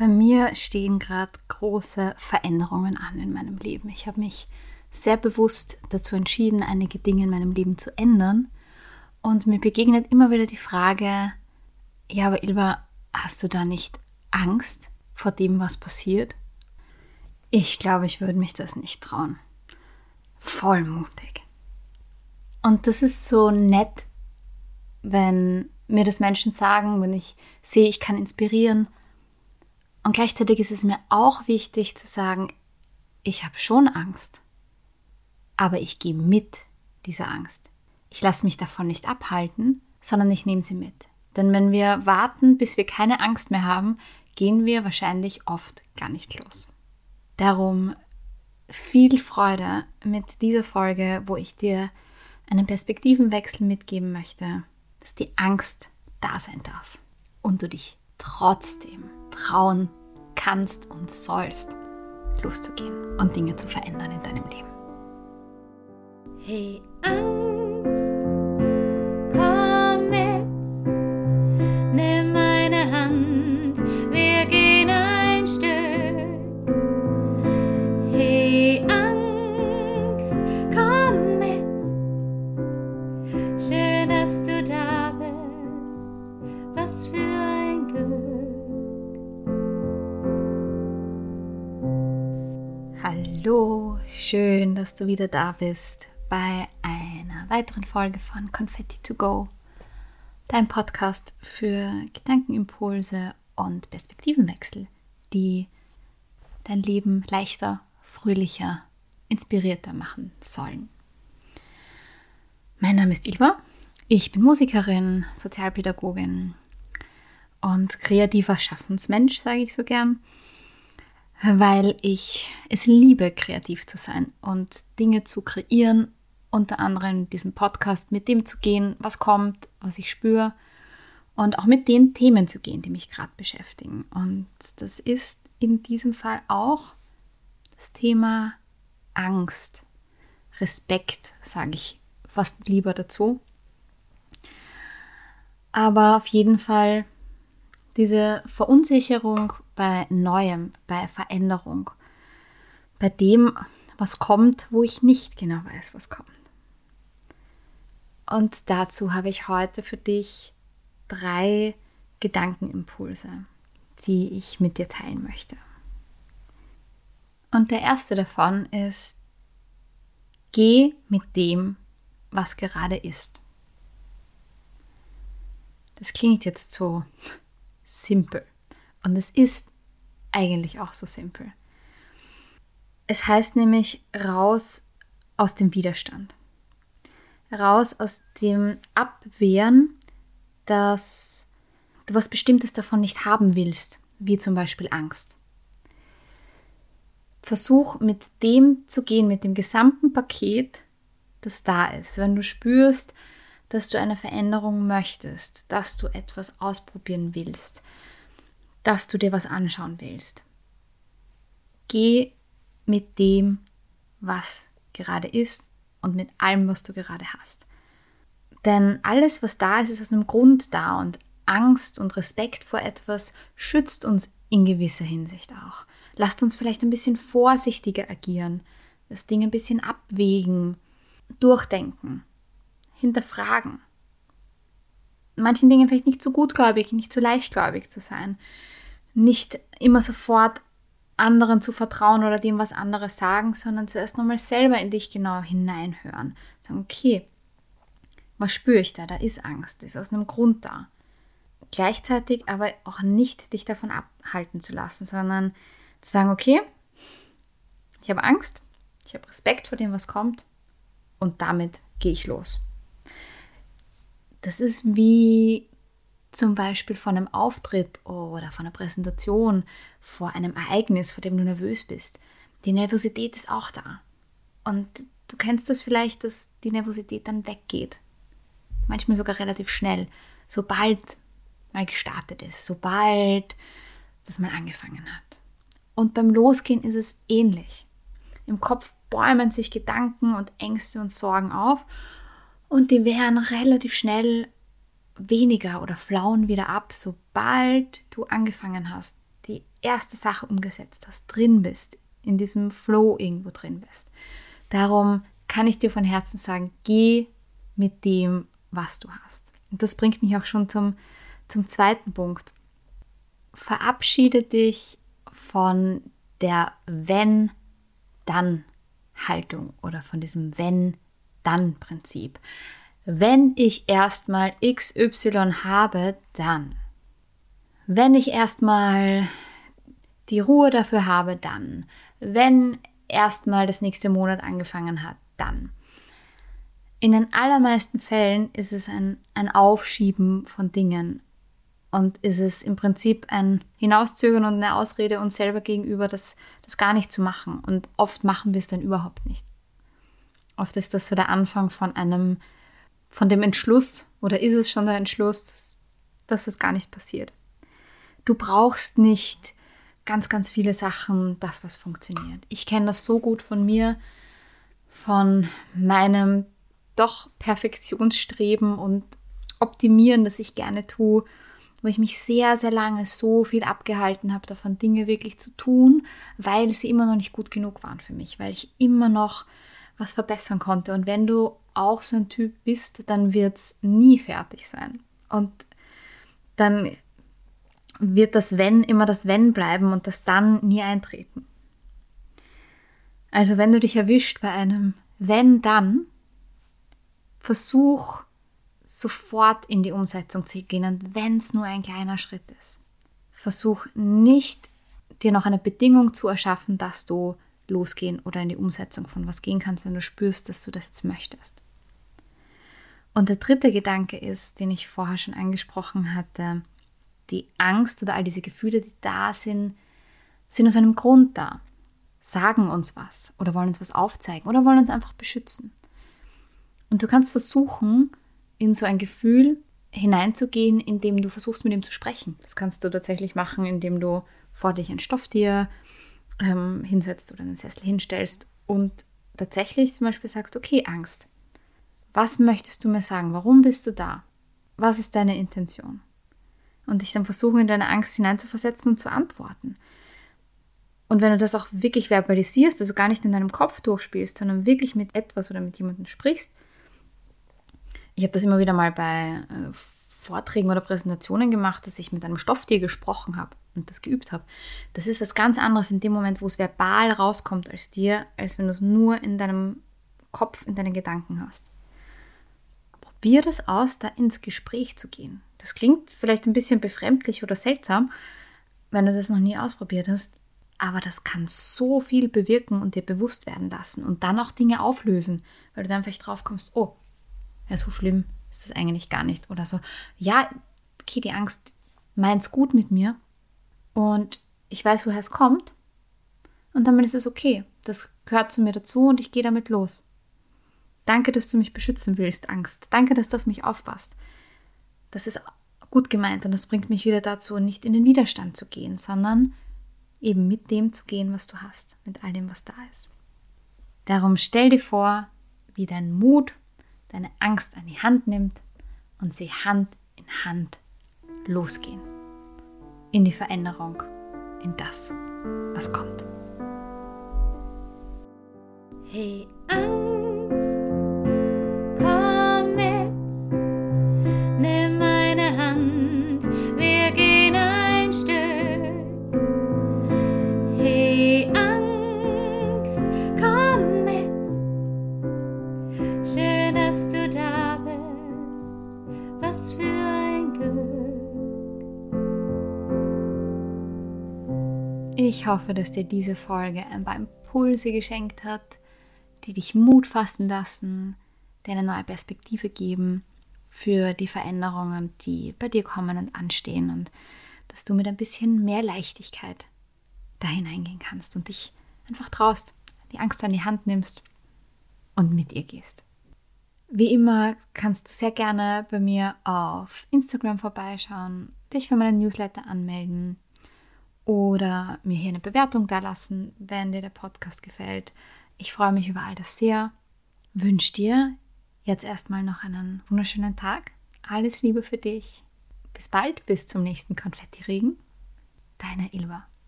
Bei mir stehen gerade große Veränderungen an in meinem Leben. Ich habe mich sehr bewusst dazu entschieden, einige Dinge in meinem Leben zu ändern. Und mir begegnet immer wieder die Frage, ja, aber Ilva, hast du da nicht Angst vor dem, was passiert? Ich glaube, ich würde mich das nicht trauen. Voll mutig. Und das ist so nett, wenn mir das Menschen sagen, wenn ich sehe, ich kann inspirieren und gleichzeitig ist es mir auch wichtig zu sagen, ich habe schon Angst, aber ich gehe mit dieser Angst. Ich lasse mich davon nicht abhalten, sondern ich nehme sie mit. Denn wenn wir warten, bis wir keine Angst mehr haben, gehen wir wahrscheinlich oft gar nicht los. Darum viel Freude mit dieser Folge, wo ich dir einen Perspektivenwechsel mitgeben möchte, dass die Angst da sein darf und du dich trotzdem trauen kannst und sollst, loszugehen und Dinge zu verändern in deinem Leben. Hey Schön, dass du wieder da bist bei einer weiteren Folge von Confetti to Go, dein Podcast für Gedankenimpulse und Perspektivenwechsel, die dein Leben leichter, fröhlicher, inspirierter machen sollen. Mein Name ist Ilva, ich bin Musikerin, Sozialpädagogin und kreativer Schaffensmensch, sage ich so gern weil ich es liebe, kreativ zu sein und Dinge zu kreieren, unter anderem diesen Podcast mit dem zu gehen, was kommt, was ich spüre und auch mit den Themen zu gehen, die mich gerade beschäftigen. Und das ist in diesem Fall auch das Thema Angst, Respekt, sage ich fast lieber dazu. Aber auf jeden Fall diese Verunsicherung bei Neuem, bei Veränderung, bei dem, was kommt, wo ich nicht genau weiß, was kommt. Und dazu habe ich heute für dich drei Gedankenimpulse, die ich mit dir teilen möchte. Und der erste davon ist, geh mit dem, was gerade ist. Das klingt jetzt so simpel. Und es ist eigentlich auch so simpel. Es heißt nämlich raus aus dem Widerstand. Raus aus dem Abwehren, dass du was Bestimmtes davon nicht haben willst, wie zum Beispiel Angst. Versuch mit dem zu gehen, mit dem gesamten Paket, das da ist. Wenn du spürst, dass du eine Veränderung möchtest, dass du etwas ausprobieren willst, dass du dir was anschauen willst. Geh mit dem, was gerade ist und mit allem, was du gerade hast. Denn alles, was da ist, ist aus einem Grund da und Angst und Respekt vor etwas schützt uns in gewisser Hinsicht auch. Lasst uns vielleicht ein bisschen vorsichtiger agieren, das Ding ein bisschen abwägen, durchdenken, hinterfragen. Manchen Dingen vielleicht nicht zu gutgläubig, nicht zu leichtgläubig zu sein nicht immer sofort anderen zu vertrauen oder dem was andere sagen, sondern zuerst nochmal selber in dich genau hineinhören. Sagen, okay, was spüre ich da? Da ist Angst, ist aus einem Grund da. Gleichzeitig aber auch nicht dich davon abhalten zu lassen, sondern zu sagen, okay, ich habe Angst, ich habe Respekt vor dem, was kommt und damit gehe ich los. Das ist wie zum Beispiel von einem Auftritt oder von einer Präsentation, vor einem Ereignis, vor dem du nervös bist. Die Nervosität ist auch da. Und du kennst das vielleicht, dass die Nervosität dann weggeht. Manchmal sogar relativ schnell, sobald mal gestartet ist, sobald das mal angefangen hat. Und beim Losgehen ist es ähnlich. Im Kopf bäumen sich Gedanken und Ängste und Sorgen auf und die werden relativ schnell weniger oder flauen wieder ab, sobald du angefangen hast, die erste Sache umgesetzt hast, drin bist, in diesem Flow irgendwo drin bist. Darum kann ich dir von Herzen sagen, geh mit dem, was du hast. Und das bringt mich auch schon zum, zum zweiten Punkt. Verabschiede dich von der Wenn-Dann-Haltung oder von diesem Wenn-Dann-Prinzip. Wenn ich erstmal XY habe, dann. Wenn ich erstmal die Ruhe dafür habe, dann. Wenn erstmal das nächste Monat angefangen hat, dann. In den allermeisten Fällen ist es ein, ein Aufschieben von Dingen und ist es im Prinzip ein Hinauszögern und eine Ausrede uns selber gegenüber, das, das gar nicht zu machen. Und oft machen wir es dann überhaupt nicht. Oft ist das so der Anfang von einem, von dem Entschluss oder ist es schon der Entschluss, dass, es gar nicht passiert. Du brauchst nicht ganz, ganz viele Sachen, das, was funktioniert. Ich kenne das so gut von mir, von meinem doch Perfektionsstreben und Optimieren, das ich gerne tue wo ich mich sehr, sehr lange so viel abgehalten habe, davon Dinge wirklich zu tun, weil sie immer noch nicht gut genug waren für mich, weil ich immer noch was verbessern konnte. Und wenn du auch so ein Typ bist, dann wird es nie fertig sein. Und dann wird das Wenn immer das Wenn bleiben und das Dann nie eintreten. Also wenn du dich erwischt bei einem Wenn dann, versuch sofort in die Umsetzung zu gehen wenn es nur ein kleiner Schritt ist. Versuch nicht, dir noch eine Bedingung zu erschaffen, dass du losgehen oder in die Umsetzung von was gehen kannst, wenn du spürst, dass du das jetzt möchtest. Und der dritte Gedanke ist, den ich vorher schon angesprochen hatte, die Angst oder all diese Gefühle, die da sind, sind aus einem Grund da, sagen uns was oder wollen uns was aufzeigen oder wollen uns einfach beschützen. Und du kannst versuchen, in so ein Gefühl hineinzugehen, indem du versuchst, mit ihm zu sprechen. Das kannst du tatsächlich machen, indem du vor dich ein Stofftier ähm, hinsetzt oder einen Sessel hinstellst und tatsächlich zum Beispiel sagst, okay, Angst. Was möchtest du mir sagen? Warum bist du da? Was ist deine Intention? Und dich dann versuchen, in deine Angst hineinzuversetzen und zu antworten. Und wenn du das auch wirklich verbalisierst, also gar nicht in deinem Kopf durchspielst, sondern wirklich mit etwas oder mit jemandem sprichst, ich habe das immer wieder mal bei äh, Vorträgen oder Präsentationen gemacht, dass ich mit einem Stofftier gesprochen habe und das geübt habe. Das ist was ganz anderes in dem Moment, wo es verbal rauskommt als dir, als wenn du es nur in deinem Kopf, in deinen Gedanken hast. Probier das aus, da ins Gespräch zu gehen. Das klingt vielleicht ein bisschen befremdlich oder seltsam, wenn du das noch nie ausprobiert hast, aber das kann so viel bewirken und dir bewusst werden lassen und dann auch Dinge auflösen, weil du dann vielleicht drauf kommst, oh, ja, so schlimm ist das eigentlich gar nicht. Oder so, ja, okay, die Angst meint es gut mit mir und ich weiß, woher es kommt. Und damit ist es okay. Das gehört zu mir dazu und ich gehe damit los. Danke, dass du mich beschützen willst, Angst. Danke, dass du auf mich aufpasst. Das ist gut gemeint und das bringt mich wieder dazu, nicht in den Widerstand zu gehen, sondern eben mit dem zu gehen, was du hast, mit all dem, was da ist. Darum stell dir vor, wie dein Mut deine Angst an die Hand nimmt und sie Hand in Hand losgehen. In die Veränderung, in das, was kommt. Hey Angst, Ich hoffe, dass dir diese Folge ein paar Impulse geschenkt hat, die dich Mut fassen lassen, dir eine neue Perspektive geben für die Veränderungen, die bei dir kommen und anstehen und dass du mit ein bisschen mehr Leichtigkeit da hineingehen kannst und dich einfach traust, die Angst an die Hand nimmst und mit ihr gehst. Wie immer kannst du sehr gerne bei mir auf Instagram vorbeischauen, dich für meinen Newsletter anmelden oder mir hier eine Bewertung da lassen, wenn dir der Podcast gefällt. Ich freue mich über all das sehr. Wünsche dir jetzt erstmal noch einen wunderschönen Tag. Alles Liebe für dich. Bis bald, bis zum nächsten Konfettiregen. deine Ilva.